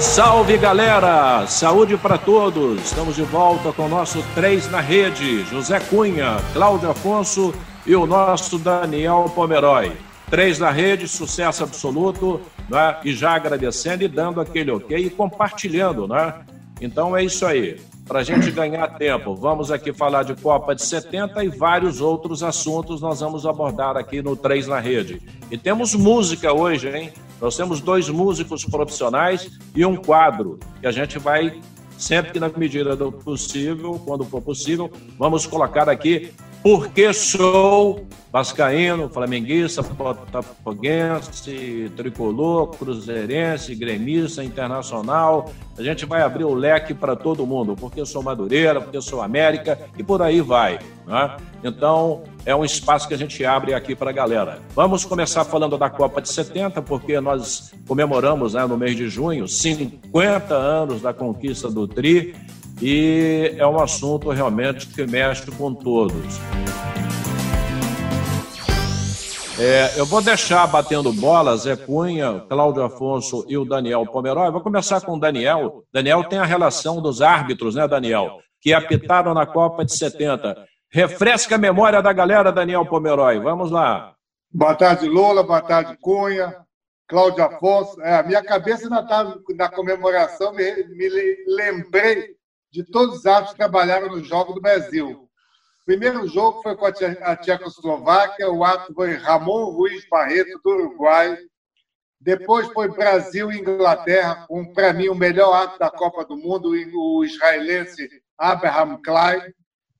Salve galera! Saúde para todos! Estamos de volta com o nosso Três na Rede: José Cunha, Cláudio Afonso e o nosso Daniel Pomeroy. Três na rede, sucesso absoluto, né? e já agradecendo e dando aquele ok e compartilhando, né? Então é isso aí. Para a gente ganhar tempo, vamos aqui falar de Copa de 70 e vários outros assuntos nós vamos abordar aqui no Três na Rede. E temos música hoje, hein? Nós temos dois músicos profissionais e um quadro que a gente vai, sempre que na medida do possível, quando for possível, vamos colocar aqui porque sou vascaíno, flamenguista, botafoguense, tricolor, cruzeirense, gremista, internacional. A gente vai abrir o leque para todo mundo, porque sou Madureira, porque sou América e por aí vai. Né? Então, é um espaço que a gente abre aqui para a galera. Vamos começar falando da Copa de 70, porque nós comemoramos né, no mês de junho 50 anos da conquista do Tri e é um assunto realmente que mexe com todos. É, eu vou deixar batendo bola, Zé Cunha, Cláudio Afonso e o Daniel Pomeroy. Vou começar com o Daniel. Daniel tem a relação dos árbitros, né, Daniel? Que apitaram na Copa de 70. Refresca a memória da galera, Daniel Pomeroy. Vamos lá. Boa tarde, Lola. Boa tarde, Cunha. Cláudio Afonso. É, a minha cabeça ainda está na comemoração, me, me lembrei de todos os árbitros que trabalharam no Jogo do Brasil. O primeiro jogo foi com a Tchecoslováquia, o árbitro foi Ramon Ruiz Barreto, do Uruguai. Depois foi Brasil e Inglaterra, com, para mim, o melhor árbitro da Copa do Mundo, o israelense Abraham Klein.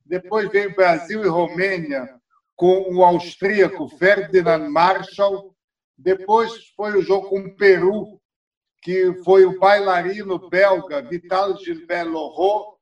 Depois veio Brasil e Romênia, com o austríaco Ferdinand Marshall. Depois foi o jogo com o Peru, que foi o bailarino belga Vital Gilbert Lorot.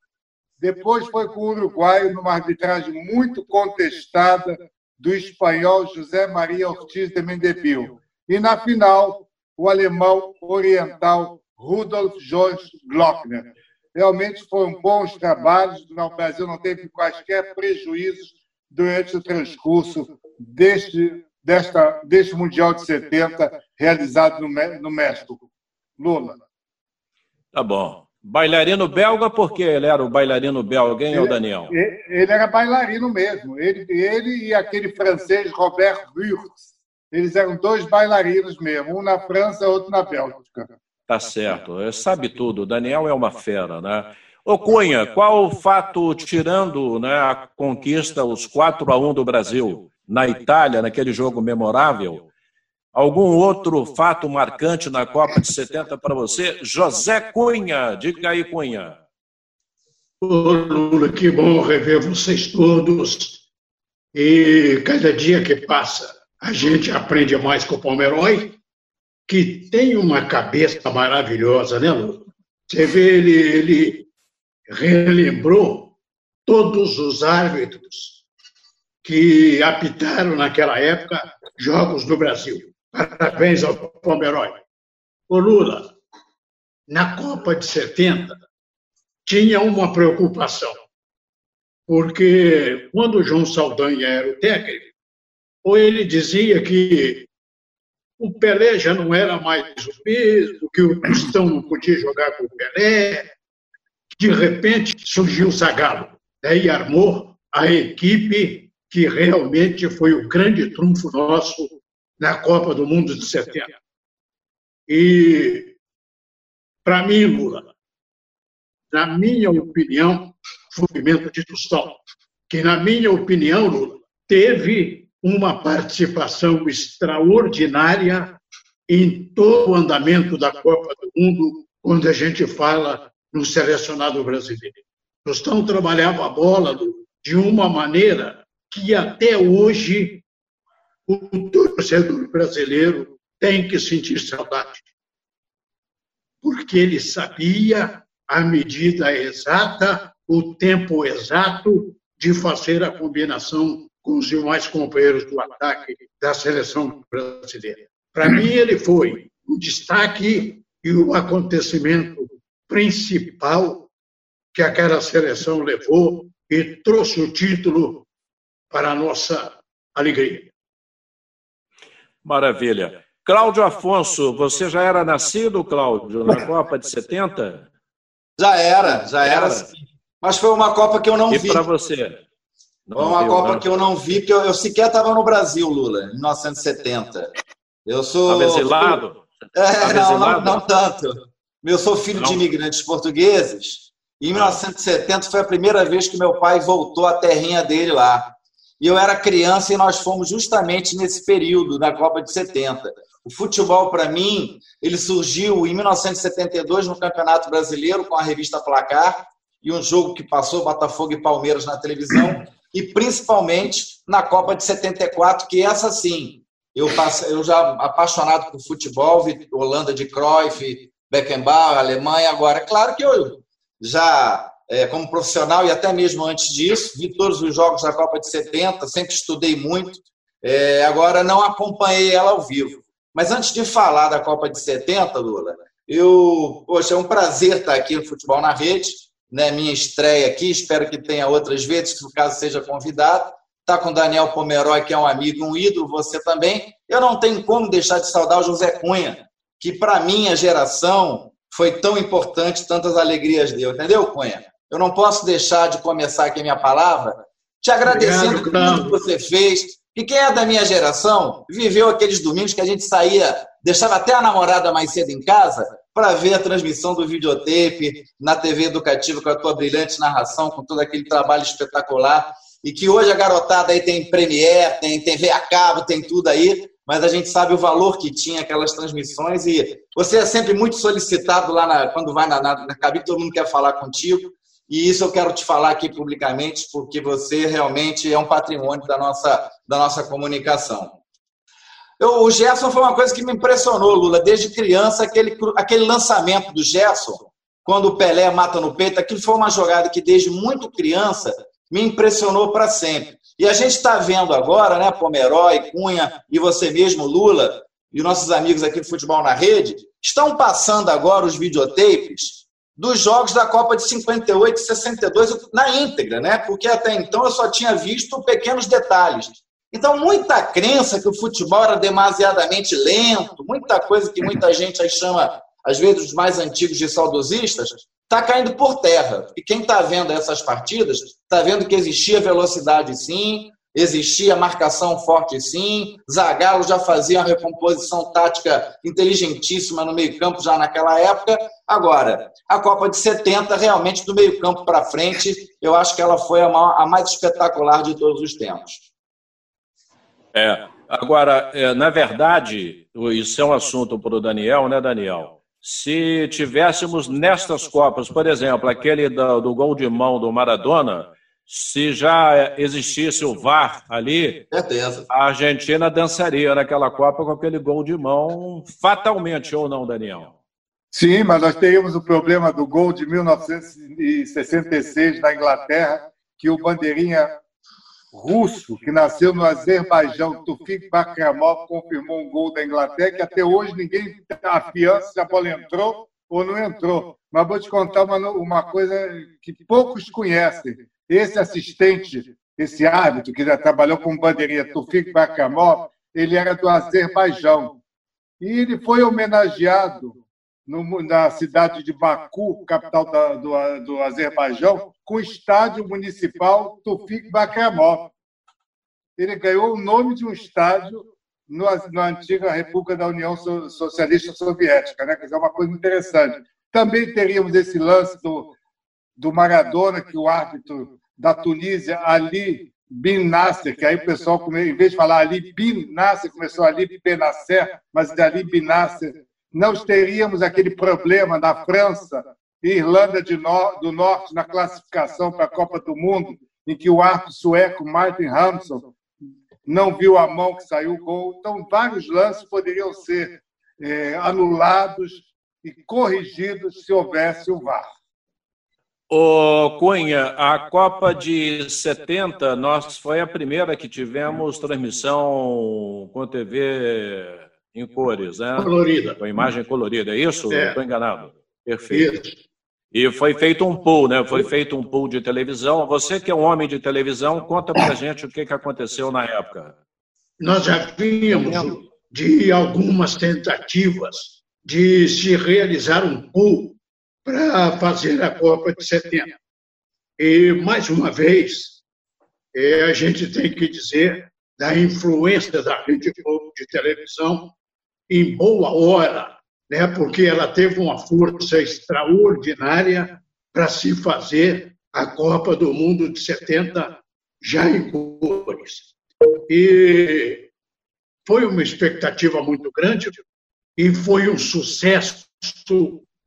Depois foi com o uruguaio, numa arbitragem muito contestada, do espanhol José Maria Ortiz de Mendeville. E na final, o alemão oriental Rudolf Georg Glockner. Realmente foram bons trabalhos, o Brasil não teve quaisquer prejuízos durante o transcurso deste, desta, deste Mundial de 70, realizado no, no México. Lula. Tá bom. Bailarino belga, porque ele era o bailarino belga, hein, ele, Daniel? Ele era bailarino mesmo. Ele, ele e aquele francês Robert Wurtz. Eles eram dois bailarinos mesmo, um na França, outro na Bélgica. Tá certo. Ele sabe tudo. O Daniel é uma fera, né? Ô Cunha, qual o fato, tirando né, a conquista, os 4 a 1 do Brasil na Itália, naquele jogo memorável, Algum outro fato marcante na Copa de 70 para você? José Cunha, diga aí, Cunha. Ô, Lula, que bom rever vocês todos. E cada dia que passa, a gente aprende mais com o Pomeroy, que tem uma cabeça maravilhosa, né, Lula? Você vê, ele, ele relembrou todos os árbitros que apitaram naquela época jogos no Brasil. Parabéns ao Pomeroy. O Lula, na Copa de 70, tinha uma preocupação, porque quando o João Saldanha era o técnico, ou ele dizia que o Pelé já não era mais o mesmo, que o Cristão não podia jogar com o Pelé. De repente surgiu o Zagallo, daí armou a equipe que realmente foi o grande trunfo nosso na Copa do Mundo de 70. E, para mim, Lula, na minha opinião, movimento de Tostão, que, na minha opinião, Lula, teve uma participação extraordinária em todo o andamento da Copa do Mundo, quando a gente fala no selecionado brasileiro. Tostão trabalhava a bola de uma maneira que até hoje o torcedor brasileiro tem que sentir saudade. Porque ele sabia a medida exata, o tempo exato de fazer a combinação com os demais companheiros do ataque da seleção brasileira. Para mim, ele foi o destaque e o acontecimento principal que aquela seleção levou e trouxe o título para a nossa alegria. Maravilha. Cláudio Afonso, você já era nascido, Cláudio, na Copa de 70? Já era, já era. Mas foi uma Copa que eu não e vi. E para você? Não foi uma viu, Copa né? que eu não vi, porque eu, eu sequer estava no Brasil, Lula, em 1970. Eu sou. Abesilado? É, não, não, não, tanto. Eu sou filho não. de imigrantes portugueses. E em 1970 foi a primeira vez que meu pai voltou à terrinha dele lá. E eu era criança e nós fomos justamente nesse período, na Copa de 70. O futebol, para mim, ele surgiu em 1972 no Campeonato Brasileiro com a revista Placar e um jogo que passou Botafogo e Palmeiras na televisão e principalmente na Copa de 74, que essa sim, eu, passei, eu já apaixonado por futebol, vi Holanda de Cruyff, Beckenbauer, Alemanha agora. Claro que eu já como profissional e até mesmo antes disso, vi todos os jogos da Copa de 70, sempre estudei muito. É, agora não acompanhei ela ao vivo. Mas antes de falar da Copa de 70, Lula, eu, poxa, é um prazer estar aqui no Futebol na Rede, né? Minha estreia aqui, espero que tenha outras vezes, se caso seja convidado. Está com o Daniel Pomeroy, que é um amigo, um ídolo, você também. Eu não tenho como deixar de saudar o José Cunha, que para minha geração foi tão importante, tantas alegrias deu, entendeu, Cunha? Eu não posso deixar de começar aqui a minha palavra te agradecendo por tudo que você fez. E quem é da minha geração viveu aqueles domingos que a gente saía, deixava até a namorada mais cedo em casa para ver a transmissão do videotape na TV educativa com a tua brilhante narração, com todo aquele trabalho espetacular. E que hoje a garotada aí tem Premiere, tem TV a cabo, tem tudo aí, mas a gente sabe o valor que tinha aquelas transmissões e você é sempre muito solicitado lá na, quando vai na, na, na cabine, todo mundo quer falar contigo. E isso eu quero te falar aqui publicamente, porque você realmente é um patrimônio da nossa, da nossa comunicação. Eu, o Gerson foi uma coisa que me impressionou, Lula, desde criança, aquele, aquele lançamento do Gerson, quando o Pelé mata no peito, aquilo foi uma jogada que desde muito criança me impressionou para sempre. E a gente está vendo agora, né, Pomeroy, Cunha e você mesmo, Lula, e nossos amigos aqui do Futebol na Rede, estão passando agora os videotapes dos jogos da Copa de 58 e 62 na íntegra, né? Porque até então eu só tinha visto pequenos detalhes. Então, muita crença que o futebol era demasiadamente lento, muita coisa que muita gente aí chama, às vezes, os mais antigos de saudosistas, está caindo por terra. E quem está vendo essas partidas está vendo que existia velocidade sim, existia marcação forte sim, Zagallo já fazia uma recomposição tática inteligentíssima no meio-campo já naquela época. Agora, a Copa de 70, realmente do meio-campo para frente, eu acho que ela foi a, maior, a, mais espetacular de todos os tempos. É. Agora, é, na verdade, isso é um assunto para o Daniel, né, Daniel? Se tivéssemos nestas Copas, por exemplo, aquele do, do gol de mão do Maradona, se já existisse o VAR ali, Certeza. a Argentina dançaria naquela Copa com aquele gol de mão, fatalmente ou não, Daniel? Sim, mas nós teríamos o problema do gol de 1966 na Inglaterra, que o bandeirinha russo, que nasceu no Azerbaijão, Tufik Bakramov, confirmou um gol da Inglaterra, que até hoje ninguém afiança se a bola entrou ou não entrou. Mas vou te contar uma, uma coisa que poucos conhecem. Esse assistente, esse árbitro que já trabalhou com bandeirinha, Tufik Bakamov, ele era do Azerbaijão. E ele foi homenageado no, na cidade de Baku, capital da, do, do Azerbaijão, com o estádio municipal Tufik Bakramov. Ele ganhou o nome de um estádio no, na antiga República da União Socialista Soviética, né? Quer dizer, é uma coisa interessante. Também teríamos esse lance do, do Maradona, que o árbitro da Tunísia, Ali Bin Nasser, que aí o pessoal, em vez de falar Ali Bin Nasser, começou Ali Benasser, mas de Ali Bin Nasser, nós teríamos aquele problema na França e Irlanda do Norte na classificação para a Copa do Mundo, em que o árbitro sueco Martin Hansson não viu a mão que saiu o gol. Então, vários lances poderiam ser é, anulados e corrigidos se houvesse o VAR. Ô Cunha, a Copa de 70, nós foi a primeira que tivemos transmissão com TV em cores, né? Colorida. Com imagem colorida, é isso? É. Estou enganado. Perfeito. Isso. E foi feito um pool, né? Foi feito um pool de televisão. Você que é um homem de televisão, conta pra gente o que, que aconteceu na época. Nós já vínhamos de algumas tentativas de se realizar um pool para fazer a Copa de 70. E, mais uma vez, é, a gente tem que dizer da influência da Rede Globo de televisão em boa hora, né? porque ela teve uma força extraordinária para se fazer a Copa do Mundo de 70 já em cores. E foi uma expectativa muito grande e foi um sucesso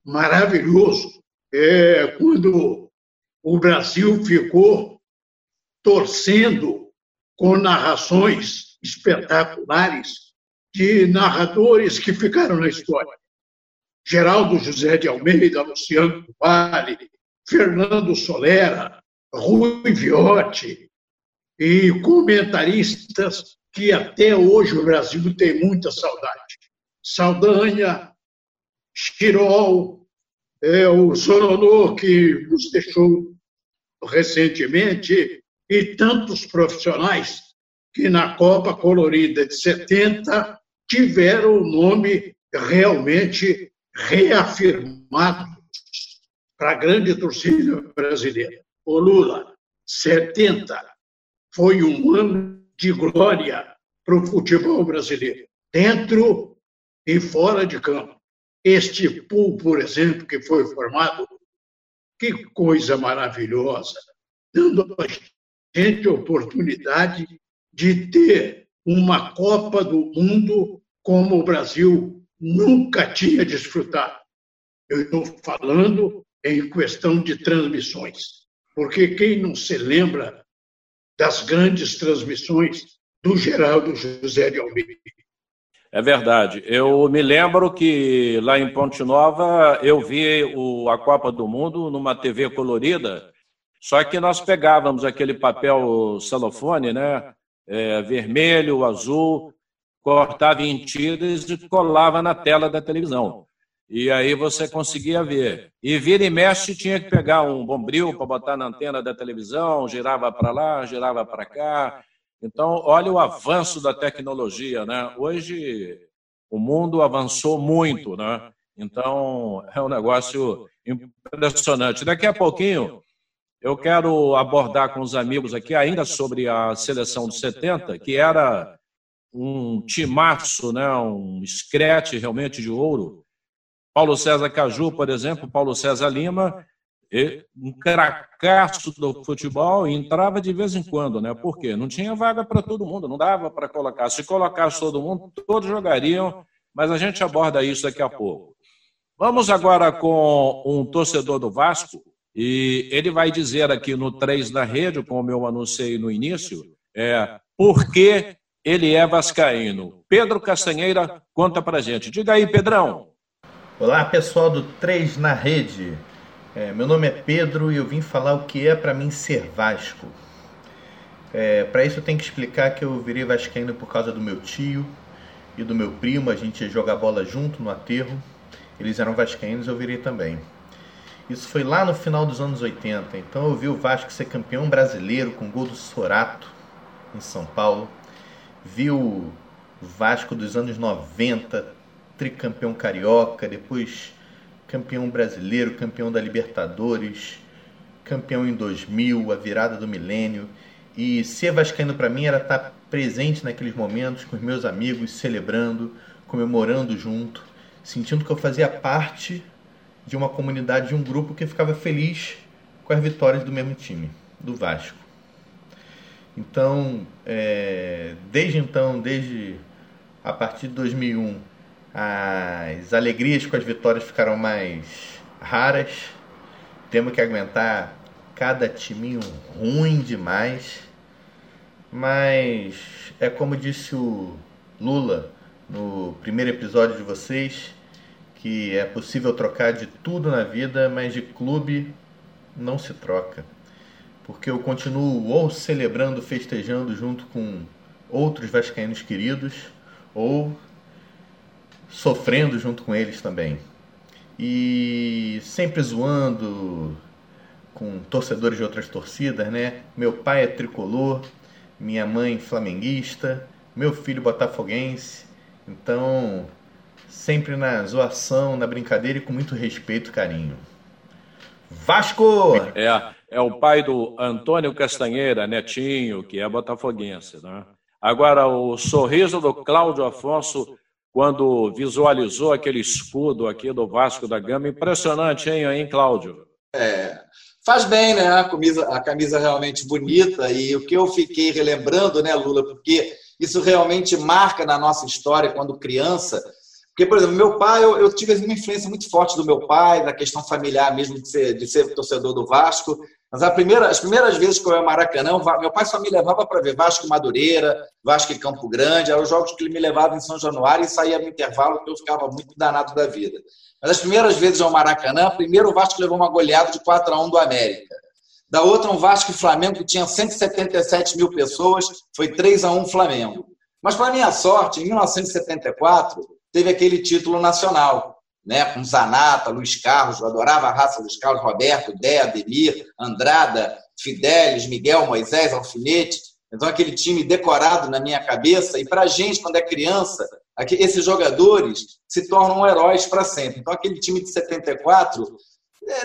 maravilhoso é, quando o Brasil ficou torcendo com narrações espetaculares de narradores que ficaram na história. Geraldo José de Almeida, Luciano Vale, Fernando Solera, Rui Viotti e comentaristas que até hoje o Brasil tem muita saudade. Saldanha, Chirol, é, o Soronô, que nos deixou recentemente, e tantos profissionais que na Copa Colorida de 70 tiveram o nome realmente reafirmado para a grande torcida brasileira. O Lula, 70 foi um ano de glória para o futebol brasileiro, dentro e fora de campo. Este pool, por exemplo, que foi formado, que coisa maravilhosa, dando a gente a oportunidade de ter uma Copa do Mundo como o Brasil nunca tinha desfrutado. Eu estou falando em questão de transmissões, porque quem não se lembra das grandes transmissões do Geraldo José de Almeida? É verdade. Eu me lembro que lá em Ponte Nova eu vi o, a Copa do Mundo numa TV colorida, só que nós pegávamos aquele papel celofone, né? É, vermelho, azul, cortava em tiras e colava na tela da televisão. E aí você conseguia ver. E vira e mexe tinha que pegar um bombril para botar na antena da televisão, girava para lá, girava para cá. Então, olha o avanço da tecnologia, né? Hoje o mundo avançou muito, né? Então, é um negócio impressionante. Daqui a pouquinho, eu quero abordar com os amigos aqui ainda sobre a seleção de 70, que era um timaço, né? um escrete realmente de ouro. Paulo César Caju, por exemplo, Paulo César Lima, um cracaço do futebol e entrava de vez em quando, né? Por quê? Não tinha vaga para todo mundo, não dava para colocar. Se colocasse todo mundo, todos jogariam, mas a gente aborda isso daqui a pouco. Vamos agora com um torcedor do Vasco, e ele vai dizer aqui no 3 da rede, como eu anunciei no início, é, por que ele é vascaíno. Pedro Castanheira, conta pra gente. Diga aí, Pedrão. Olá, pessoal do 3 na rede. É, meu nome é Pedro e eu vim falar o que é para mim ser Vasco. É, para isso eu tenho que explicar que eu virei vascaíno por causa do meu tio e do meu primo. A gente ia jogar bola junto no aterro. Eles eram vascaínos, eu virei também. Isso foi lá no final dos anos 80. Então eu vi o Vasco ser campeão brasileiro com gol do Sorato em São Paulo. Vi o Vasco dos anos 90, tricampeão carioca, depois campeão brasileiro, campeão da Libertadores, campeão em 2000, a virada do milênio. E ser vascaíno para mim era estar presente naqueles momentos com os meus amigos, celebrando, comemorando junto, sentindo que eu fazia parte de uma comunidade, de um grupo que ficava feliz com as vitórias do mesmo time, do Vasco. Então, é, desde então, desde a partir de 2001, as alegrias com as vitórias ficaram mais raras. Temos que aguentar cada timinho ruim demais. Mas é como disse o Lula no primeiro episódio de vocês, que é possível trocar de tudo na vida, mas de clube não se troca. Porque eu continuo ou celebrando, festejando junto com outros vascaínos queridos, ou sofrendo junto com eles também. e sempre zoando com torcedores de outras torcidas, né? Meu pai é tricolor, minha mãe flamenguista, meu filho botafoguense, então sempre na zoação, na brincadeira e com muito respeito e carinho. Vasco! É, é o pai do Antônio Castanheira, netinho, que é botafoguense, né? Agora, o sorriso do Cláudio Afonso quando visualizou aquele escudo aqui do Vasco da Gama. Impressionante, hein, hein Cláudio? É, faz bem, né? A camisa, a camisa realmente bonita. E o que eu fiquei relembrando, né, Lula, porque isso realmente marca na nossa história quando criança. Porque, por exemplo, meu pai, eu, eu tive uma influência muito forte do meu pai, da questão familiar mesmo de ser, de ser torcedor do Vasco. Mas a primeira, as primeiras vezes que eu ia ao Maracanã, meu pai só me levava para ver Vasco Madureira, Vasco e Campo Grande, eram os jogos que ele me levava em São Januário e saía no intervalo, que eu ficava muito danado da vida. Mas as primeiras vezes ao Maracanã, primeiro o Vasco levou uma goleada de 4 a 1 do América. Da outra, um Vasco e Flamengo que tinha 177 mil pessoas, foi 3 a 1 Flamengo. Mas, para minha sorte, em 1974, teve aquele título nacional né, com Zanata, Luiz Carlos, eu adorava a raça Luiz Carlos, Roberto, Dé, Ademir, Andrada, Fidelis, Miguel, Moisés, Alfinete. Então, aquele time decorado na minha cabeça. E para a gente, quando é criança, esses jogadores se tornam heróis para sempre. Então, aquele time de 74 é,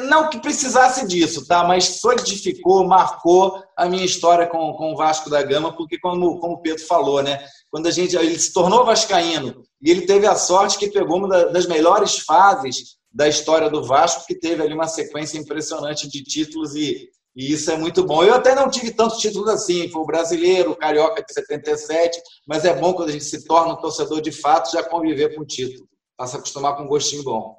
não que precisasse disso, tá? Mas solidificou, marcou a minha história com, com o Vasco da Gama, porque como, como o Pedro falou, né? Quando a gente ele se tornou vascaíno e ele teve a sorte que pegou uma das melhores fases da história do Vasco, que teve ali uma sequência impressionante de títulos e, e isso é muito bom. Eu até não tive tantos títulos assim, foi o brasileiro, o carioca de 77, mas é bom quando a gente se torna um torcedor de fato já conviver com o título, para se acostumar com um gostinho bom.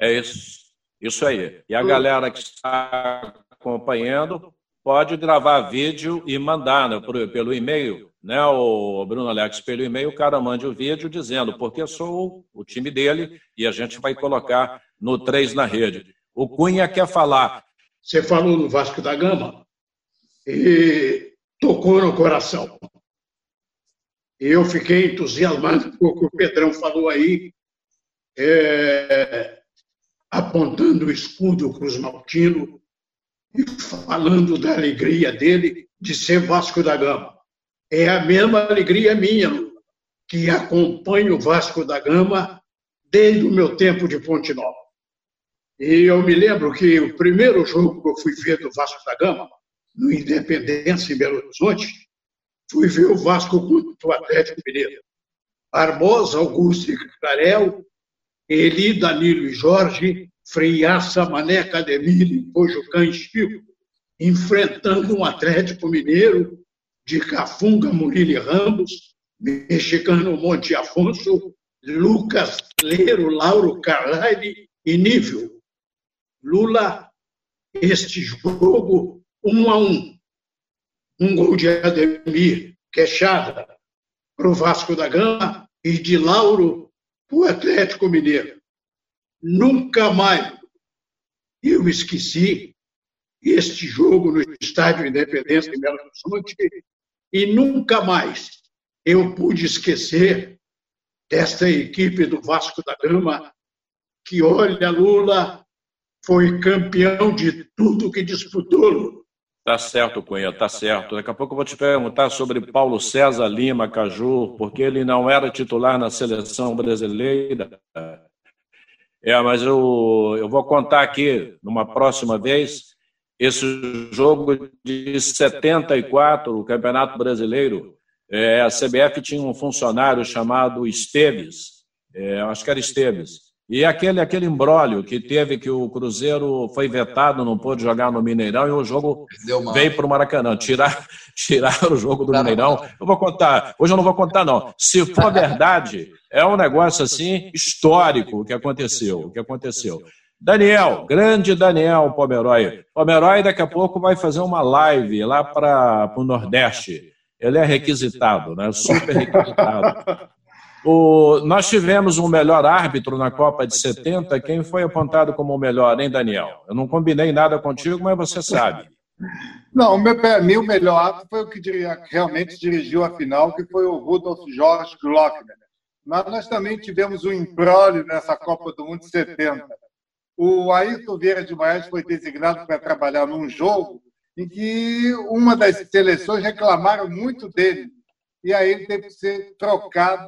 É isso. Isso aí. E a galera que está acompanhando pode gravar vídeo e mandar né, pelo e-mail, né, o Bruno Alex, pelo e-mail, o cara mande o vídeo dizendo porque sou o time dele e a gente vai colocar no 3 na rede. O Cunha quer falar. Você falou no Vasco da Gama e tocou no coração. Eu fiquei entusiasmado com o que o Pedrão falou aí. É apontando o escudo Cruz Maltino e falando da alegria dele de ser Vasco da Gama. É a mesma alegria minha, que acompanho o Vasco da Gama desde o meu tempo de Ponte Nova. E eu me lembro que o primeiro jogo que eu fui ver do Vasco da Gama, no Independência, em Belo Horizonte, fui ver o Vasco contra o Atlético Mineiro. Barbosa, Augusto e Carel Eli, Danilo e Jorge, Freiaça, Mané, Cademir, Pojucã e Chico, enfrentando um Atlético Mineiro de Cafunga, Murilo e Ramos, mexicano Monte Afonso, Lucas Leiro, Lauro Carlyle e Nível. Lula, este jogo, um a um. Um gol de Ademir, Queixada, para o Vasco da Gama, e de Lauro o Atlético Mineiro. Nunca mais eu esqueci este jogo no Estádio Independência em Belo Horizonte e nunca mais eu pude esquecer desta equipe do Vasco da Gama que, olha, Lula foi campeão de tudo que disputou, Lula. Tá certo, Cunha, tá certo. Daqui a pouco eu vou te perguntar sobre Paulo César Lima Caju, porque ele não era titular na seleção brasileira. É, mas eu, eu vou contar aqui numa próxima vez esse jogo de 74, o Campeonato Brasileiro. É, a CBF tinha um funcionário chamado Esteves, é, acho que era Esteves, e aquele, aquele embrólio que teve que o Cruzeiro foi vetado, não pôde jogar no Mineirão e o jogo veio para o Maracanã. Tirar, tirar o jogo do Mineirão. Eu vou contar, hoje eu não vou contar, não. Se for verdade, é um negócio assim histórico o que aconteceu. O que aconteceu. Daniel, grande Daniel Pomeroy. Pomeroy daqui a pouco vai fazer uma live lá para o Nordeste. Ele é requisitado, né? Super requisitado. O, nós tivemos um melhor árbitro na Copa de 70. Quem foi apontado como o melhor, hein, Daniel? Eu não combinei nada contigo, mas você sabe. Não, para mim o melhor árbitro foi o que realmente dirigiu a final, que foi o Rudolf Jorge Glockner. Mas nós também tivemos um embrólio nessa Copa do Mundo de 70. o Ayrton Vieira de Moraes foi designado para trabalhar num jogo em que uma das seleções reclamaram muito dele. E aí ele teve que ser trocado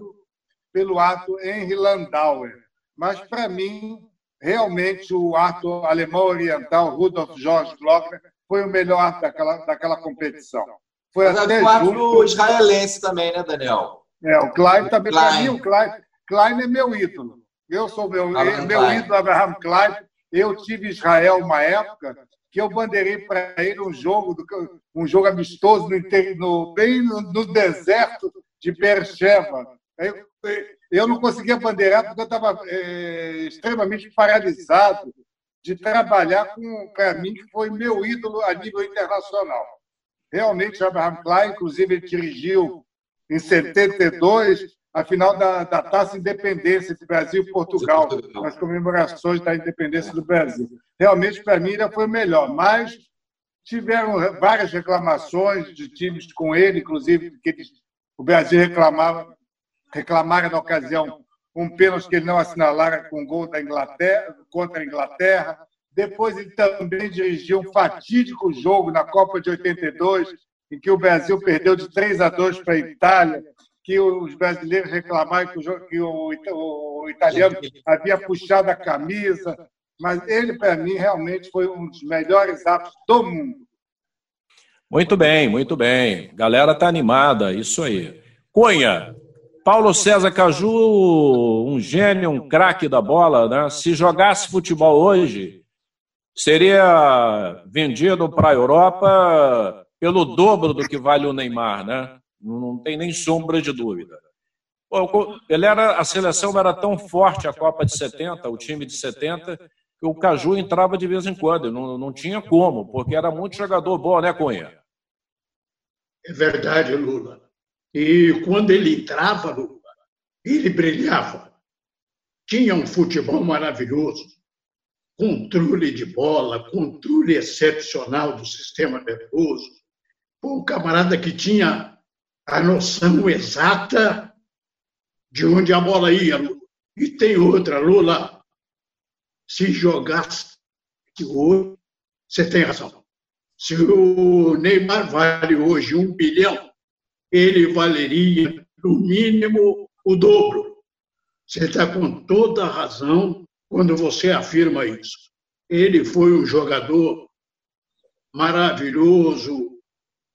pelo ato Henry Landauer. Mas, para mim, realmente o ato alemão oriental, Rudolf Georg Glockner, foi o melhor ato daquela, daquela competição. Foi Mas até o israelense também, né, Daniel? É, o Klein também. Para mim, o Klein, Klein é meu ídolo. Eu sou meu, meu ídolo, Abraham Klein. Eu tive Israel uma época que eu bandeirei para ele um jogo, um jogo amistoso no, no bem no, no, deserto de Beersheba. Eu não conseguia bandeirar porque eu estava é, extremamente paralisado de trabalhar com, para mim, que foi meu ídolo a nível internacional. Realmente, Abraham Klein, inclusive, ele dirigiu em 72 a final da, da Taça Independência de Brasil e Portugal, nas comemorações da independência do Brasil. Realmente, para mim, ele foi melhor, mas tiveram várias reclamações de times com ele, inclusive que o Brasil reclamava, reclamara na ocasião um pênalti que ele não assinalara com gol da Inglaterra, contra a Inglaterra. Depois ele também dirigiu um fatídico jogo na Copa de 82, em que o Brasil perdeu de 3 a 2 para a Itália, que os brasileiros reclamaram que o italiano havia puxado a camisa, mas ele, para mim, realmente foi um dos melhores atos do mundo. Muito bem, muito bem. Galera tá animada, isso aí. Cunha, Paulo César Caju, um gênio, um craque da bola, né? Se jogasse futebol hoje, seria vendido para a Europa pelo dobro do que vale o Neymar, né? Não tem nem sombra de dúvida. Ele era, a seleção era tão forte, a Copa de 70, o time de 70, que o Caju entrava de vez em quando. Não, não tinha como, porque era muito jogador bom, né, Cunha? É verdade, Lula. E quando ele entrava, ele brilhava. Tinha um futebol maravilhoso, controle de bola, controle excepcional do sistema nervoso. Um camarada que tinha a noção exata de onde a bola ia. E tem outra, Lula, se jogasse hoje, você tem razão. Se o Neymar vale hoje um bilhão, ele valeria, no mínimo, o dobro. Você está com toda a razão quando você afirma isso. Ele foi um jogador maravilhoso,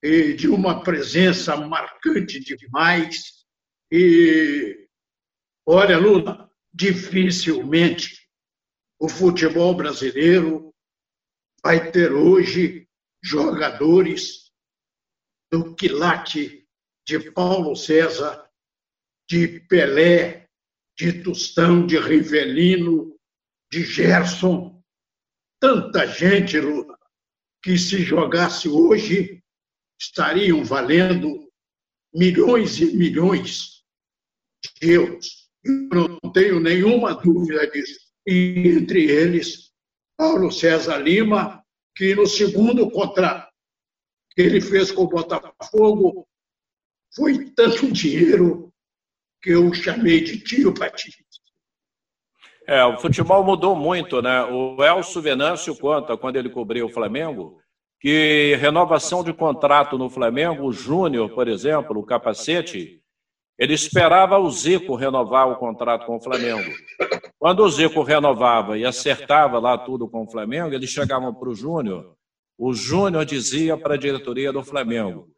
de uma presença marcante demais. E, olha, Lula, dificilmente o futebol brasileiro vai ter hoje jogadores do quilate de Paulo César, de Pelé, de Tostão, de Rivelino, de Gerson. Tanta gente, Lula, que se jogasse hoje estariam valendo milhões e milhões de euros. Eu não tenho nenhuma dúvida disso. E entre eles, Paulo César Lima, que no segundo contrato que ele fez com o Botafogo, foi tanto dinheiro que eu chamei de tio Patins. É, o futebol mudou muito, né? O Elcio Venâncio conta, quando ele cobriu o Flamengo, que renovação de contrato no Flamengo, o Júnior, por exemplo, o capacete, ele esperava o Zico renovar o contrato com o Flamengo. Quando o Zico renovava e acertava lá tudo com o Flamengo, eles chegavam para o Júnior, o Júnior dizia para a diretoria do Flamengo: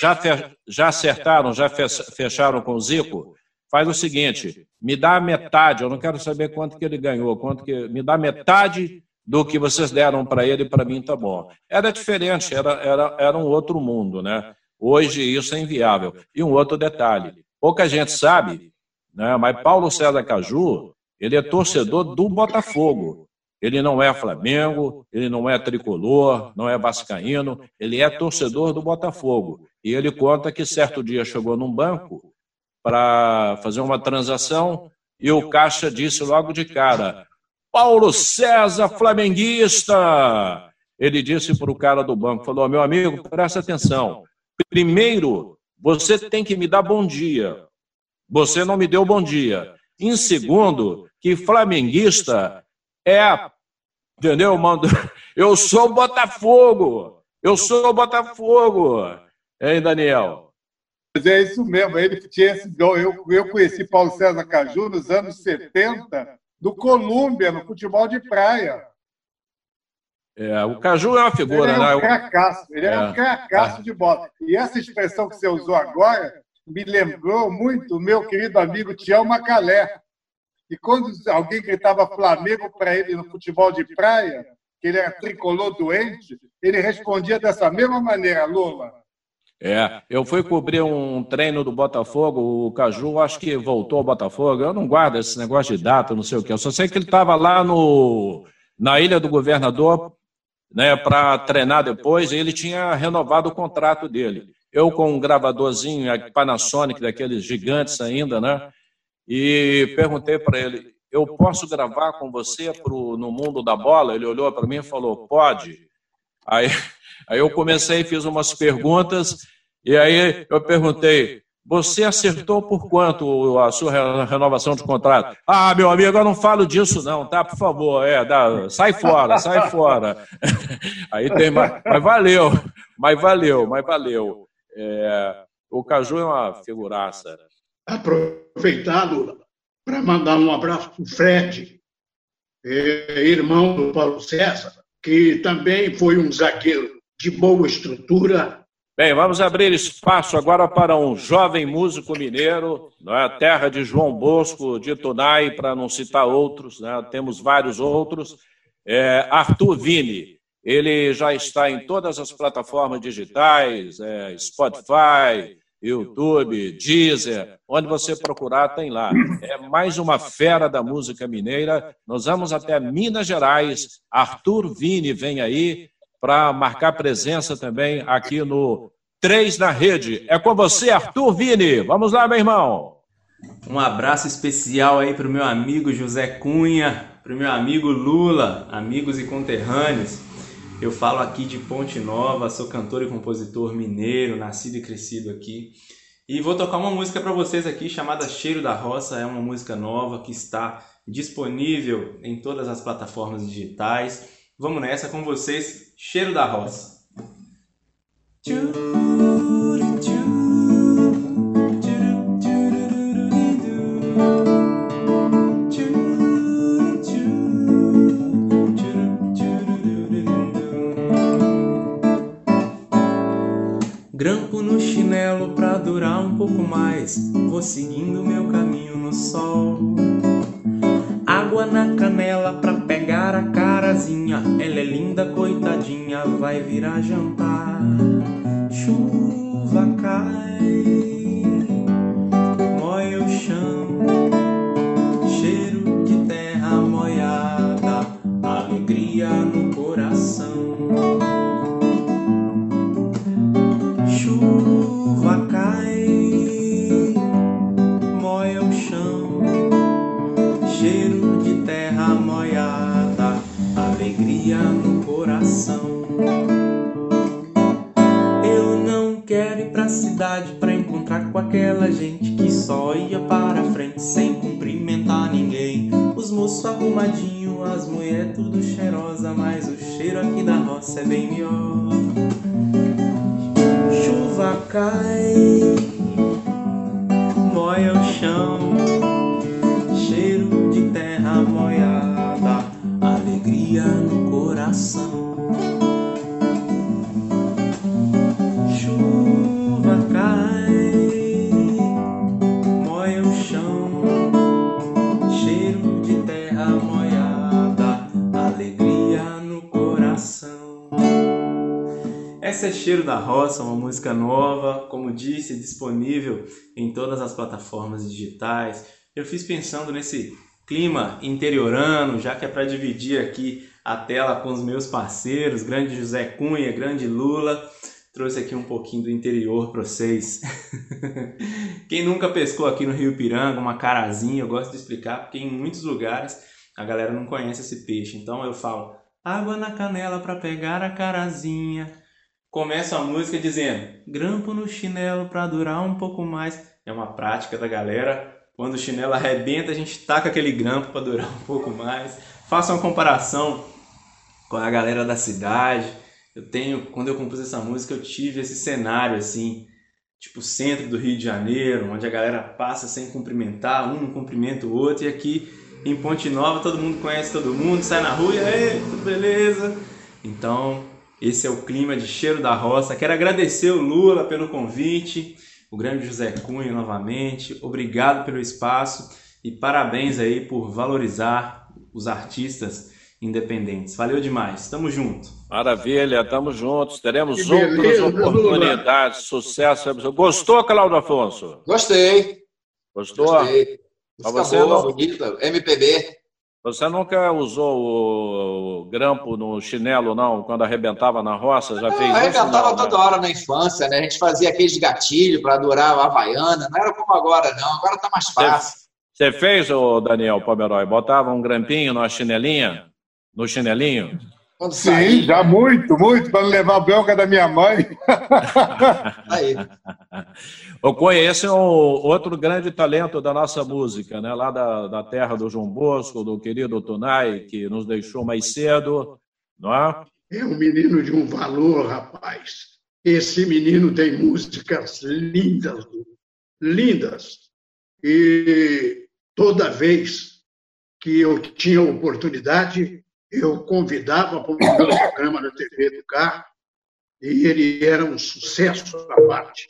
já, fe... já acertaram, já fecharam com o Zico? Faz o seguinte, me dá metade, eu não quero saber quanto que ele ganhou, quanto que me dá metade do que vocês deram para ele, para mim tá bom. Era diferente, era, era, era um outro mundo, né? Hoje isso é inviável. E um outro detalhe, pouca gente sabe, né? mas Paulo César Caju, ele é torcedor do Botafogo. Ele não é Flamengo, ele não é tricolor, não é vascaíno, ele é torcedor do Botafogo. E ele conta que certo dia chegou num banco para fazer uma transação e o caixa disse logo de cara: Paulo César, flamenguista. Ele disse para o cara do banco, falou, meu amigo, presta atenção. Primeiro, você tem que me dar bom dia. Você não me deu bom dia. Em segundo, que flamenguista é Entendeu, mano? Eu sou Botafogo! Eu sou Botafogo! Hein, Daniel? Mas é isso mesmo, ele tinha esse dom. Eu, eu conheci Paulo César Caju nos anos 70, do Colômbia, no futebol de praia. É, o Caju é uma figura, ele é um né? Cracaço, ele é, é um cracaço de bola. E essa expressão que você usou agora me lembrou muito o meu querido amigo Tião Macalé. E quando alguém gritava Flamengo para ele no futebol de praia, que ele era tricolor doente, ele respondia dessa mesma maneira, Lula. É, eu fui cobrir um treino do Botafogo, o Caju acho que voltou ao Botafogo. Eu não guardo esse negócio de data, não sei o que. Eu só sei que ele estava lá no, na Ilha do Governador né, para treinar depois, e ele tinha renovado o contrato dele. Eu com um gravadorzinho Panasonic, daqueles gigantes ainda, né? E perguntei para ele: eu posso gravar com você pro, no mundo da bola? Ele olhou para mim e falou: pode. Aí, aí eu comecei, fiz umas perguntas, e aí eu perguntei: você acertou por quanto a sua renovação de contrato? Ah, meu amigo, eu não falo disso não, tá? Por favor, é, dá, sai fora, sai fora. Aí tem mais, mas valeu, mas valeu, mas valeu. É, o Caju é uma figuraça. Aproveitar, Lula, para mandar um abraço para o Fred, é, irmão do Paulo César, que também foi um zagueiro de boa estrutura, Bem, vamos abrir espaço agora para um jovem músico mineiro, não é? terra de João Bosco, de Tunai, para não citar outros, né? temos vários outros. É, Arthur Vini, ele já está em todas as plataformas digitais, é, Spotify, YouTube, Deezer, onde você procurar tem lá. É mais uma fera da música mineira. Nós vamos até Minas Gerais. Arthur Vini vem aí para marcar presença também aqui no Três na Rede. É com você, Arthur Vini. Vamos lá, meu irmão. Um abraço especial aí para o meu amigo José Cunha, para o meu amigo Lula, amigos e conterrâneos. Eu falo aqui de Ponte Nova, sou cantor e compositor mineiro, nascido e crescido aqui. E vou tocar uma música para vocês aqui chamada Cheiro da Roça. É uma música nova que está disponível em todas as plataformas digitais. Vamos nessa com vocês, Cheiro da Roça. Grampo no chinelo pra durar um pouco mais. Vou seguindo meu caminho no sol. Água na canela a carazinha. Ela é linda, coitadinha, vai virar jantar. Chuva cai, aquela gente que só ia para frente sem cumprimentar ninguém. Os moços arrumadinhos, as mulheres tudo cheirosa, mas o cheiro aqui da roça é bem melhor. Chuva cai, Cheiro da Roça, uma música nova, como disse, disponível em todas as plataformas digitais. Eu fiz pensando nesse clima interiorano, já que é para dividir aqui a tela com os meus parceiros, grande José Cunha, grande Lula. Trouxe aqui um pouquinho do interior para vocês. Quem nunca pescou aqui no Rio Piranga, uma carazinha, eu gosto de explicar, porque em muitos lugares a galera não conhece esse peixe. Então eu falo, água na canela para pegar a carazinha. Começa a música dizendo, grampo no chinelo para durar um pouco mais. É uma prática da galera. Quando o chinelo arrebenta, a gente taca aquele grampo para durar um pouco mais. Faça uma comparação com a galera da cidade. Eu tenho, quando eu compus essa música, eu tive esse cenário assim, tipo centro do Rio de Janeiro, onde a galera passa sem cumprimentar, um cumprimenta o outro, e aqui em Ponte Nova todo mundo conhece todo mundo, sai na rua e aí, tudo beleza? Então, esse é o clima de cheiro da roça. Quero agradecer o Lula pelo convite, o grande José Cunha novamente. Obrigado pelo espaço e parabéns aí por valorizar os artistas independentes. Valeu demais. Tamo junto. Maravilha, tamo juntos. Teremos que outras beleza, oportunidades. Sucesso. Gostou, Cláudio Afonso? Gostei. Gostou? Gostei. você boa, não... bonita, MPB. Você nunca usou o grampo no chinelo, não? Quando arrebentava na roça? Já fez isso? Arrebentava toda né? hora na infância, né? A gente fazia aqueles gatilhos para adorar a Havaiana. Não era como agora, não. Agora tá mais fácil. Você fez, o Daniel Pomeroy? Botava um grampinho numa chinelinha? No chinelinho? Sim, já muito, muito, para levar a bronca da minha mãe. Aí. Eu conheço um outro grande talento da nossa música, né? lá da, da terra do João Bosco, do querido Tunai, que nos deixou mais cedo, não é? É um menino de um valor, rapaz. Esse menino tem músicas lindas, lindas. E toda vez que eu tinha oportunidade, eu convidava para o programa da TV do carro e ele era um sucesso à parte.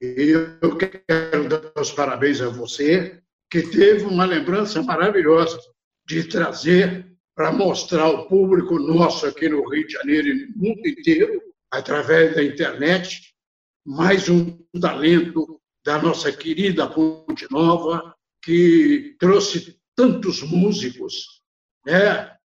E eu quero dar os parabéns a você, que teve uma lembrança maravilhosa de trazer para mostrar ao público nosso aqui no Rio de Janeiro e no mundo inteiro, através da internet, mais um talento da nossa querida Ponte Nova, que trouxe tantos músicos, né?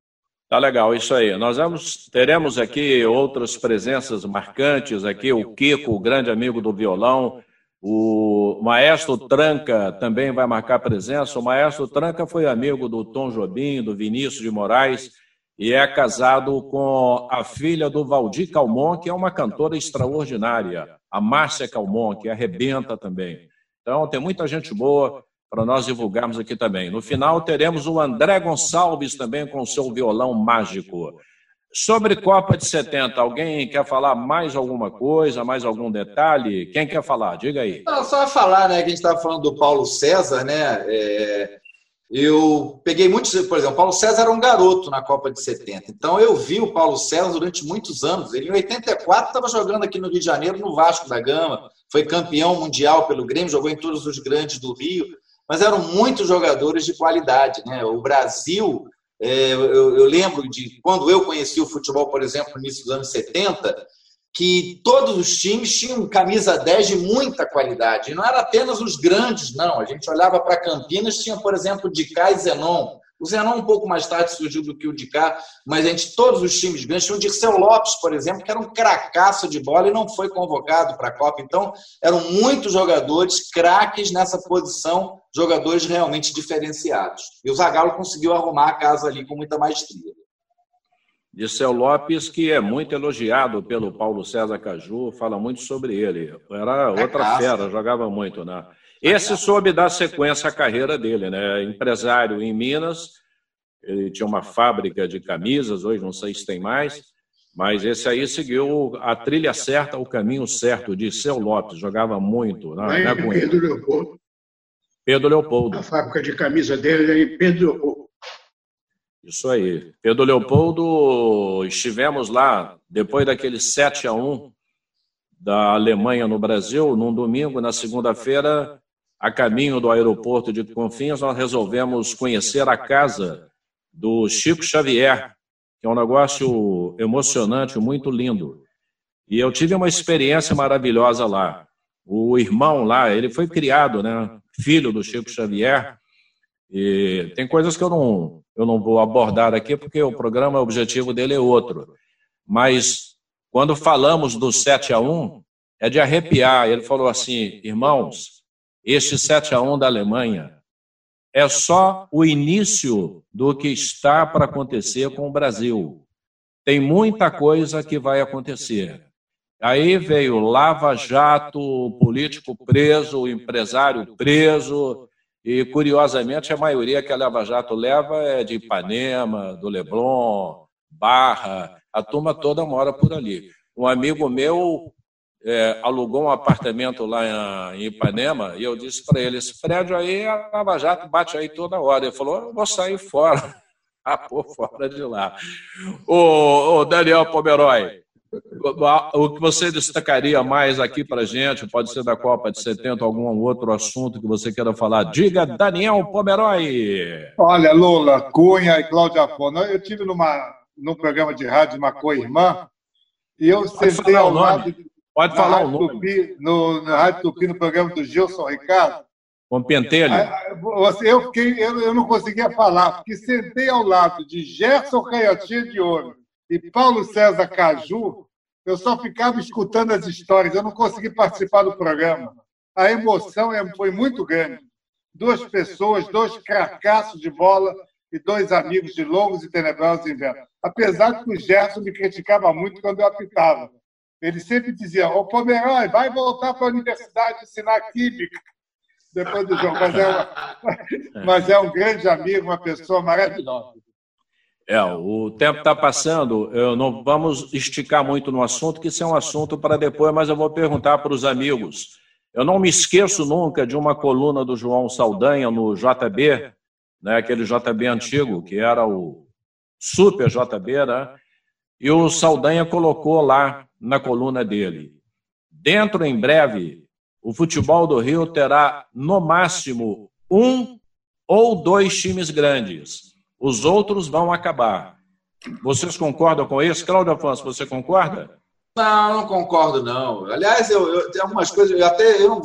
Tá legal, isso aí. Nós vamos, teremos aqui outras presenças marcantes aqui, o Kiko, o grande amigo do violão, o Maestro Tranca também vai marcar presença. O Maestro Tranca foi amigo do Tom Jobim, do Vinícius de Moraes, e é casado com a filha do Valdir Calmon, que é uma cantora extraordinária, a Márcia Calmon, que arrebenta também. Então, tem muita gente boa para nós divulgarmos aqui também. No final, teremos o André Gonçalves também com o seu violão mágico. Sobre Copa de 70, alguém quer falar mais alguma coisa, mais algum detalhe? Quem quer falar? Diga aí. Não, só falar, né, que a gente estava falando do Paulo César, né? É, eu peguei muitos, por exemplo, Paulo César era um garoto na Copa de 70. Então eu vi o Paulo César durante muitos anos. Ele em 84 estava jogando aqui no Rio de Janeiro, no Vasco da Gama, foi campeão mundial pelo Grêmio, jogou em todos os grandes do Rio mas eram muitos jogadores de qualidade. Né? O Brasil, é, eu, lembro de quando eu conheci o futebol, por exemplo, no início dos anos 70, que todos os times tinham camisa 10 de muita qualidade. E não era apenas os grandes, não. A gente olhava para Campinas, tinha, por exemplo, Dicá e Zenon. O Zenon um pouco mais tarde surgiu do que o Dicá, mas a gente, todos os times grandes, tinha o Dirceu Lopes, por exemplo, que era um cracaço de bola e não foi convocado para a Copa. Então, eram muitos jogadores craques nessa posição, jogadores realmente diferenciados. E o Zagallo conseguiu arrumar a casa ali com muita maestria. Dirceu Lopes, que é muito elogiado pelo Paulo César Caju, fala muito sobre ele. Era outra fera, jogava muito, né? Esse soube dar sequência à carreira dele, né? Empresário em Minas, ele tinha uma fábrica de camisas, hoje não sei se tem mais, mas esse aí seguiu a trilha certa, o caminho certo, de Seu Lopes, jogava muito na, na Pedro Leopoldo. Pedro Leopoldo. A fábrica de camisa dele é em Pedro Leopoldo. Isso aí. Pedro Leopoldo, estivemos lá depois daquele 7 a 1 da Alemanha no Brasil, num domingo, na segunda-feira, a caminho do aeroporto de Confins, nós resolvemos conhecer a casa do Chico Xavier, que é um negócio emocionante, muito lindo. E eu tive uma experiência maravilhosa lá. O irmão lá, ele foi criado, né, filho do Chico Xavier, e tem coisas que eu não, eu não vou abordar aqui, porque o programa, o objetivo dele é outro. Mas quando falamos do 7 a 1, é de arrepiar. Ele falou assim, irmãos, este 7 a 1 da Alemanha é só o início do que está para acontecer com o Brasil. Tem muita coisa que vai acontecer. Aí veio Lava Jato, político preso, empresário preso, e curiosamente a maioria que a Lava Jato leva é de Ipanema, do Leblon, Barra, a turma toda mora por ali. Um amigo meu é, alugou um apartamento lá em Ipanema e eu disse para ele: esse prédio aí, a Lava Jato bate aí toda hora. Ele falou: eu vou sair fora. Ah, por fora de lá. O, o Daniel Pomeroy, o que você destacaria mais aqui para a gente? Pode ser da Copa de 70, algum outro assunto que você queira falar. Diga, Daniel Pomeroy. Olha, Lula, Cunha e Cláudia Afonso. Eu tive numa, num programa de rádio, uma co-irmã, e eu sentei ao lado. Pode falar o nome. Tupi, no, no Rádio Tupi, no programa do Gilson Ricardo. Com Pentelho. Eu, fiquei, eu, eu não conseguia falar, porque sentei ao lado de Gerson Canhotinha de Ouro e Paulo César Caju, eu só ficava escutando as histórias, eu não consegui participar do programa. A emoção é, foi muito grande. Duas pessoas, dois cracassos de bola e dois amigos de longos e tenebrosos invernos. Apesar que o Gerson me criticava muito quando eu apitava. Ele sempre dizia: Ô Pomeroy, vai voltar para a universidade ensinar química depois do jogo. Mas é, uma, mas é um grande amigo, uma pessoa maravilhosa. É, o tempo está passando, eu não vamos esticar muito no assunto, que isso é um assunto para depois, mas eu vou perguntar para os amigos. Eu não me esqueço nunca de uma coluna do João Saldanha no JB, né, aquele JB antigo, que era o Super JB, né? E o Saldanha colocou lá na coluna dele. Dentro, em breve, o futebol do Rio terá, no máximo, um ou dois times grandes. Os outros vão acabar. Vocês concordam com isso? Cláudio Afonso, você concorda? Não, não concordo, não. Aliás, eu, eu tem algumas coisas, eu até, eu,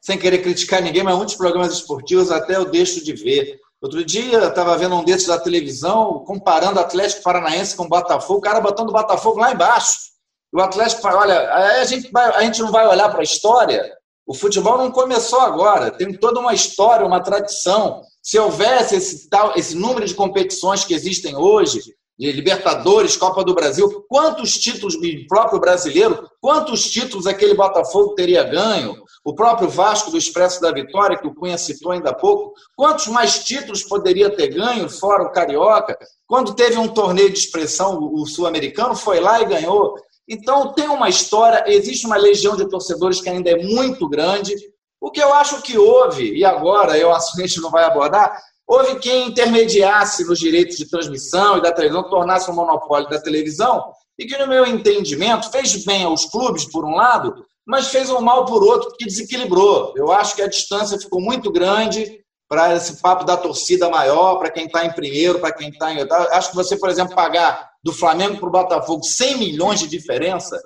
sem querer criticar ninguém, mas muitos programas esportivos até eu deixo de ver. Outro dia, eu estava vendo um desses da televisão, comparando Atlético Paranaense com Botafogo, o cara botando o Botafogo lá embaixo. O Atlético, olha, a gente, vai, a gente não vai olhar para a história. O futebol não começou agora, tem toda uma história, uma tradição. Se houvesse esse, tal, esse número de competições que existem hoje, de Libertadores, Copa do Brasil, quantos títulos, próprio brasileiro, quantos títulos aquele Botafogo teria ganho? O próprio Vasco do Expresso da Vitória, que o Cunha citou ainda há pouco, quantos mais títulos poderia ter ganho, fora o Carioca? Quando teve um torneio de expressão, o Sul-Americano foi lá e ganhou. Então, tem uma história, existe uma legião de torcedores que ainda é muito grande. O que eu acho que houve, e agora eu acho que a gente não vai abordar, houve quem intermediasse nos direitos de transmissão e da televisão, tornasse um monopólio da televisão, e que, no meu entendimento, fez bem aos clubes, por um lado, mas fez um mal por outro, porque desequilibrou. Eu acho que a distância ficou muito grande para esse papo da torcida maior, para quem está em primeiro, para quem está em. Acho que você, por exemplo, pagar do Flamengo para o Botafogo 100 milhões de diferença,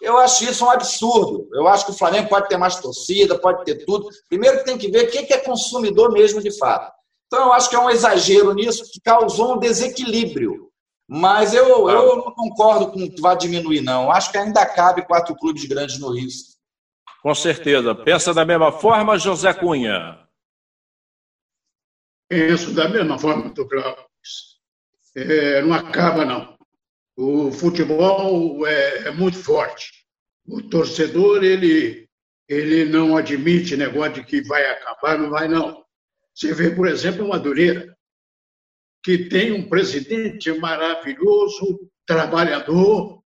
eu acho isso um absurdo. Eu acho que o Flamengo pode ter mais torcida, pode ter tudo. Primeiro que tem que ver o que é consumidor mesmo de fato. Então eu acho que é um exagero nisso que causou um desequilíbrio. Mas eu, eu não concordo com que vai diminuir, não. Acho que ainda cabe quatro clubes grandes no Rio. Com certeza. Pensa da mesma forma, José Cunha? Penso da mesma forma, Cláudio. É, não acaba, não. O futebol é, é muito forte. O torcedor, ele, ele não admite negócio de que vai acabar, não vai, não. Você vê, por exemplo, Madureira, que tem um presidente maravilhoso, trabalhador,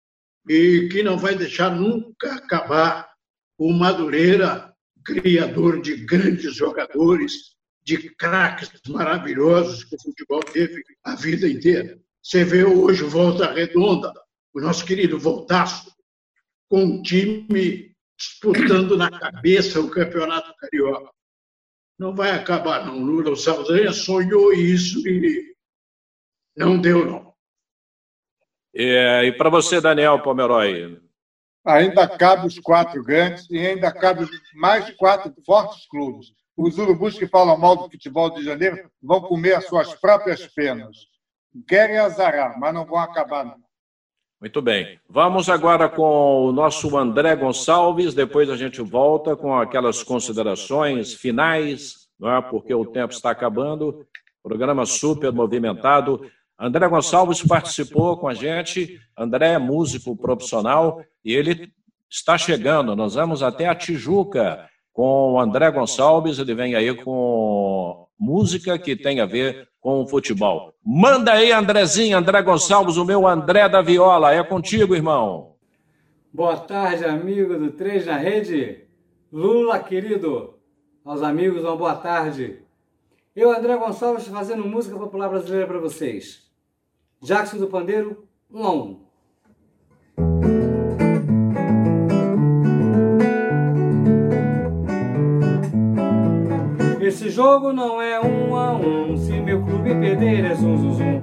e que não vai deixar nunca acabar. O Madureira, criador de grandes jogadores, de craques maravilhosos que o futebol teve a vida inteira. Você vê hoje Volta Redonda, o nosso querido Voltaço, com um time disputando na cabeça o Campeonato Carioca. Não vai acabar, não. Lula Saldanha sonhou isso e não deu, não. É, e para você, Daniel Pomeroy? Ainda cabe os quatro grandes e ainda cabe mais quatro fortes clubes. Os urubus que falam mal do futebol de janeiro vão comer as suas próprias penas querem azarar, mas não vão acabar, não. Muito bem. Vamos agora com o nosso André Gonçalves, depois a gente volta com aquelas considerações finais, não é? porque o tempo está acabando. Programa super movimentado. André Gonçalves participou com a gente. André é músico profissional e ele está chegando. Nós vamos até a Tijuca com o André Gonçalves. Ele vem aí com música que tem a ver com o futebol. Manda aí, Andrezinho, André Gonçalves, o meu André da Viola. É contigo, irmão. Boa tarde, amigo do Três na Rede. Lula, querido. Aos amigos, uma boa tarde. Eu, André Gonçalves, fazendo música popular brasileira para vocês. Jackson do Pandeiro, um a um. Esse jogo não é um a um, se meu clube perder é zum zum zum.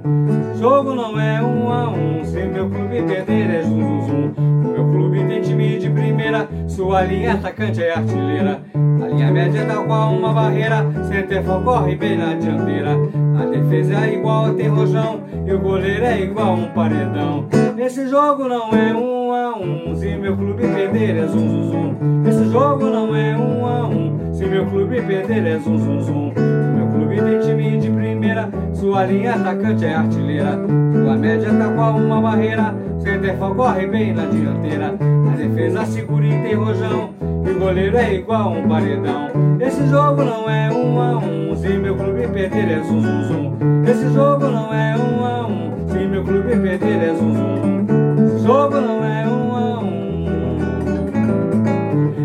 Jogo não é um a um, se meu clube perder é zum zum zum. O meu clube tem time de primeira, sua linha atacante é artilheira. A linha média tá qual uma barreira, Centerfor corre bem na dianteira. A defesa é igual a ter rojão, e o goleiro é igual um paredão. Nesse jogo não é um a um, se meu clube perder é zum zum zum. Esse jogo não é um a um. Se meu clube perder é zum zum zum. Meu clube tem time de primeira, sua linha atacante é artilheira. Sua média tá com uma barreira, Centerfor corre bem na dianteira. A defesa segura e tem rojão, e o goleiro é igual um paredão. Esse jogo não é um a um, se meu clube perder é zum zum zum. Esse jogo não é um a um, se meu clube perder é zum zum zum. Esse jogo não é um a um.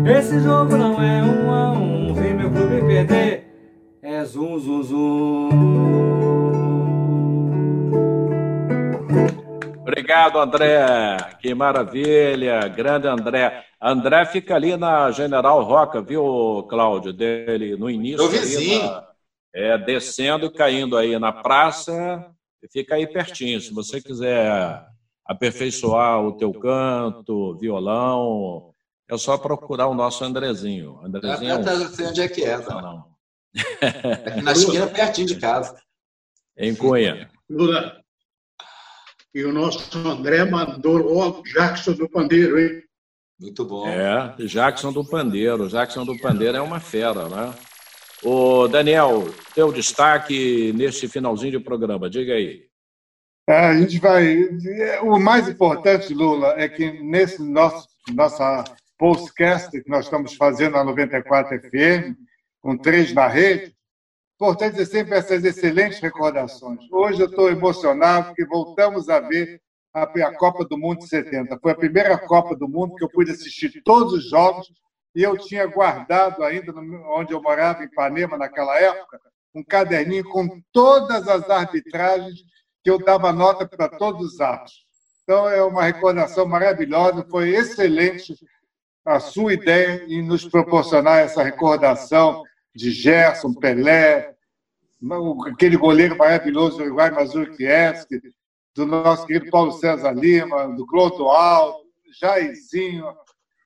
Esse jogo não é um a um clube perder é zum zum zum. Obrigado, André. Que maravilha. Grande André. André fica ali na General Roca, viu, Cláudio? Dele no início. Meu vizinho. Na, é, descendo e caindo aí na praça. Fica aí pertinho. Se você quiser aperfeiçoar o teu canto, violão, é só procurar o nosso Andrezinho. Andrezinho é, eu sei onde é que é, tá? Não. Aqui na esquina, pertinho de casa. Em Cunha. Lula. E o nosso André mandou logo Jackson do Pandeiro, hein? Muito bom. É, Jackson do Pandeiro. Jackson do Pandeiro é uma fera, né? Ô, Daniel, teu destaque neste finalzinho de programa, diga aí. É, a gente vai. O mais importante, Lula, é que nesse nosso nossa podcast que nós estamos fazendo na 94 FM, com três na rede. Importante sempre essas excelentes recordações. Hoje eu estou emocionado porque voltamos a ver a, Copa do Mundo de 70. Foi a primeira Copa do Mundo que eu pude assistir todos os jogos e eu tinha guardado ainda onde eu morava, em Ipanema, naquela época, um caderninho com todas as arbitragens que eu dava nota para todos os atos. Então, é uma recordação maravilhosa, foi excelente a sua ideia em nos proporcionar essa recordação de Gerson, Pelé, aquele goleiro maravilhoso do Uruguai, Mazurkiewicz, do nosso querido Paulo César Lima, do Clodoaldo, Jairzinho,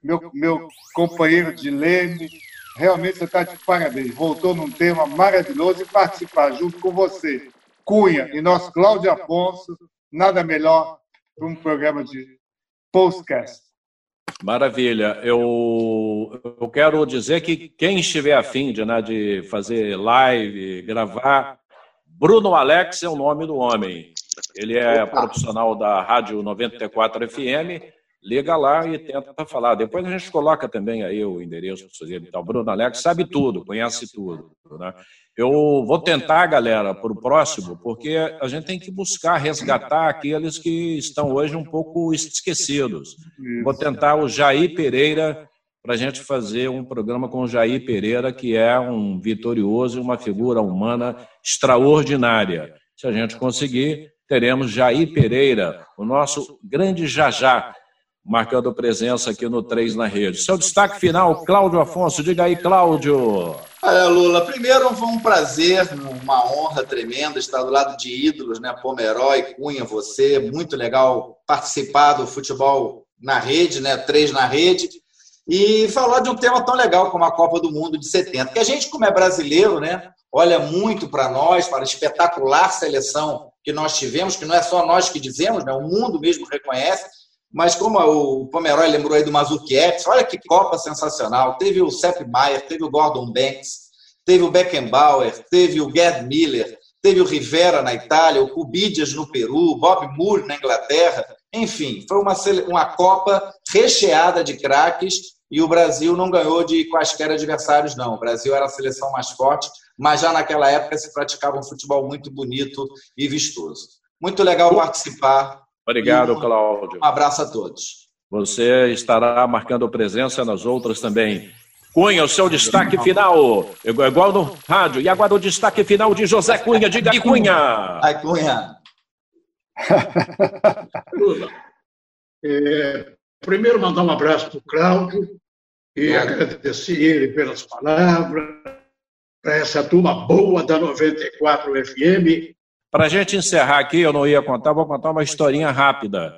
meu, meu companheiro de Leme. Realmente você está de parabéns. Voltou num tema maravilhoso e participar junto com você, Cunha e nosso Cláudio Afonso. Nada melhor para um programa de podcast. Maravilha. Eu, eu quero dizer que quem estiver afim de, né, de fazer live, gravar, Bruno Alex é o nome do homem. Ele é profissional da Rádio 94 FM. Liga lá e tenta falar. Depois a gente coloca também aí o endereço dele. Então, Bruno Alex sabe tudo, conhece tudo. Né? Eu vou tentar, galera, para o próximo, porque a gente tem que buscar resgatar aqueles que estão hoje um pouco esquecidos. Vou tentar o Jair Pereira para a gente fazer um programa com o Jair Pereira, que é um vitorioso e uma figura humana extraordinária. Se a gente conseguir, teremos Jair Pereira, o nosso grande Jajá, marcando presença aqui no 3 na rede. Seu destaque final, Cláudio Afonso. Diga aí, Cláudio. Olha, Lula, primeiro foi um prazer, uma honra tremenda estar do lado de ídolos, né? Pomeroy, Cunha, você. Muito legal participar do futebol na rede, né? Três na rede. E falar de um tema tão legal como a Copa do Mundo de 70. Que a gente, como é brasileiro, né? Olha muito para nós, para a espetacular seleção que nós tivemos, que não é só nós que dizemos, né? O mundo mesmo reconhece mas como o Pomeroy lembrou aí do Mazurkiewicz, olha que Copa sensacional. Teve o Sepp Maier, teve o Gordon Banks, teve o Beckenbauer, teve o Gerd Miller, teve o Rivera na Itália, o Cubidias no Peru, Bob Moore na Inglaterra. Enfim, foi uma, uma Copa recheada de craques e o Brasil não ganhou de quaisquer adversários, não. O Brasil era a seleção mais forte, mas já naquela época se praticava um futebol muito bonito e vistoso. Muito legal participar. Obrigado, Cláudio. Um abraço a todos. Você estará marcando presença nas outras também. Cunha, o seu destaque final, igual no rádio. E agora o destaque final de José Cunha. Diga aí, Cunha. Ai, Cunha. é, primeiro, mandar um abraço para o Cláudio e agradecer ele pelas palavras, para essa turma boa da 94 FM. Para a gente encerrar aqui, eu não ia contar, vou contar uma historinha rápida.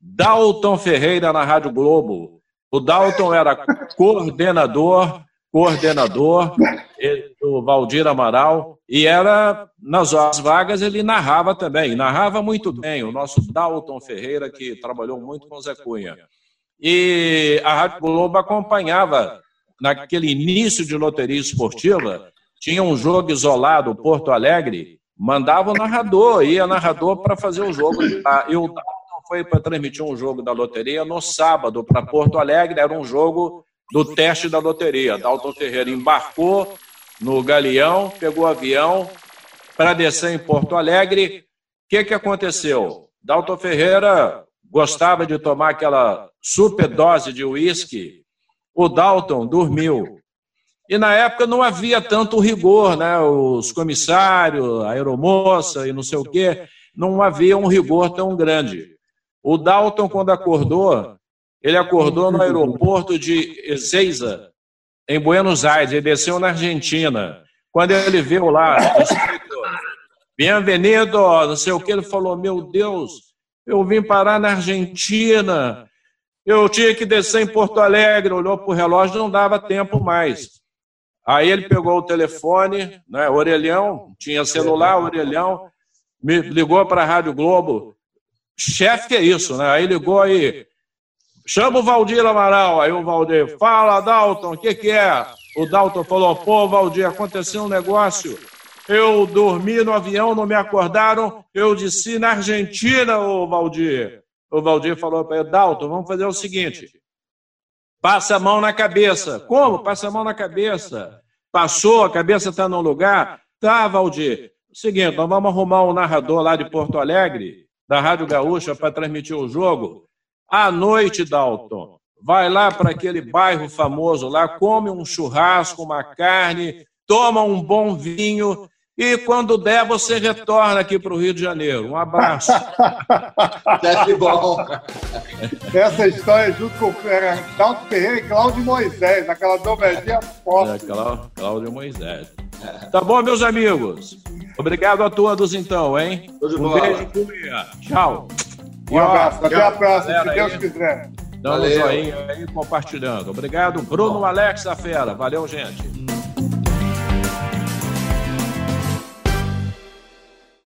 Dalton Ferreira na Rádio Globo. O Dalton era coordenador, coordenador do Valdir Amaral, e era, nas horas vagas, ele narrava também, narrava muito bem, o nosso Dalton Ferreira, que trabalhou muito com o Zé Cunha. E a Rádio Globo acompanhava, naquele início de loteria esportiva, tinha um jogo isolado, Porto Alegre, mandava o narrador, ia narrador para fazer o jogo. E o Dalton foi para transmitir um jogo da loteria no sábado para Porto Alegre, era um jogo do teste da loteria. Dalton Ferreira embarcou no Galeão, pegou o avião para descer em Porto Alegre. O que, que aconteceu? Dalton Ferreira gostava de tomar aquela super dose de uísque. O Dalton dormiu. E na época não havia tanto rigor, né? Os comissários, a aeromoça e não sei o quê, não havia um rigor tão grande. O Dalton, quando acordou, ele acordou no aeroporto de Ezeiza, em Buenos Aires. Ele desceu na Argentina. Quando ele viu lá, bem-vindo, não sei o que, ele falou: Meu Deus, eu vim parar na Argentina. Eu tinha que descer em Porto Alegre. Olhou para o relógio, não dava tempo mais. Aí ele pegou o telefone, né, orelhão, tinha celular, orelhão, me ligou para a Rádio Globo chefe que é isso, né? Aí ligou aí, chama o Valdir Amaral. Aí o Valdir, fala, Dalton, o que, que é? O Dalton falou, pô, Valdir, aconteceu um negócio. Eu dormi no avião, não me acordaram. Eu disse na Argentina, o Valdir. O Valdir falou para ele, Dalton, vamos fazer o seguinte. Passa a mão na cabeça. Como? Passa a mão na cabeça. Passou, a cabeça está no lugar? Tá, Valdir. Seguinte, nós vamos arrumar um narrador lá de Porto Alegre da Rádio Gaúcha para transmitir o jogo. À noite, Dalton, vai lá para aquele bairro famoso lá, come um churrasco, uma carne, toma um bom vinho e quando der você retorna aqui para o Rio de Janeiro. Um abraço. Deve bom. Essa história junto com era Dalton Ferreira e Cláudio Moisés, aquela dobradinha forte. É, Cláudio Moisés. Tá bom, meus amigos? Obrigado a todos, então, hein? Um beijo, Cunha. Tchau. Um abraço. Até a próxima, se Deus quiser. Dá um joinha aí compartilhando. Obrigado, Bruno Alex da Fera. Valeu, gente.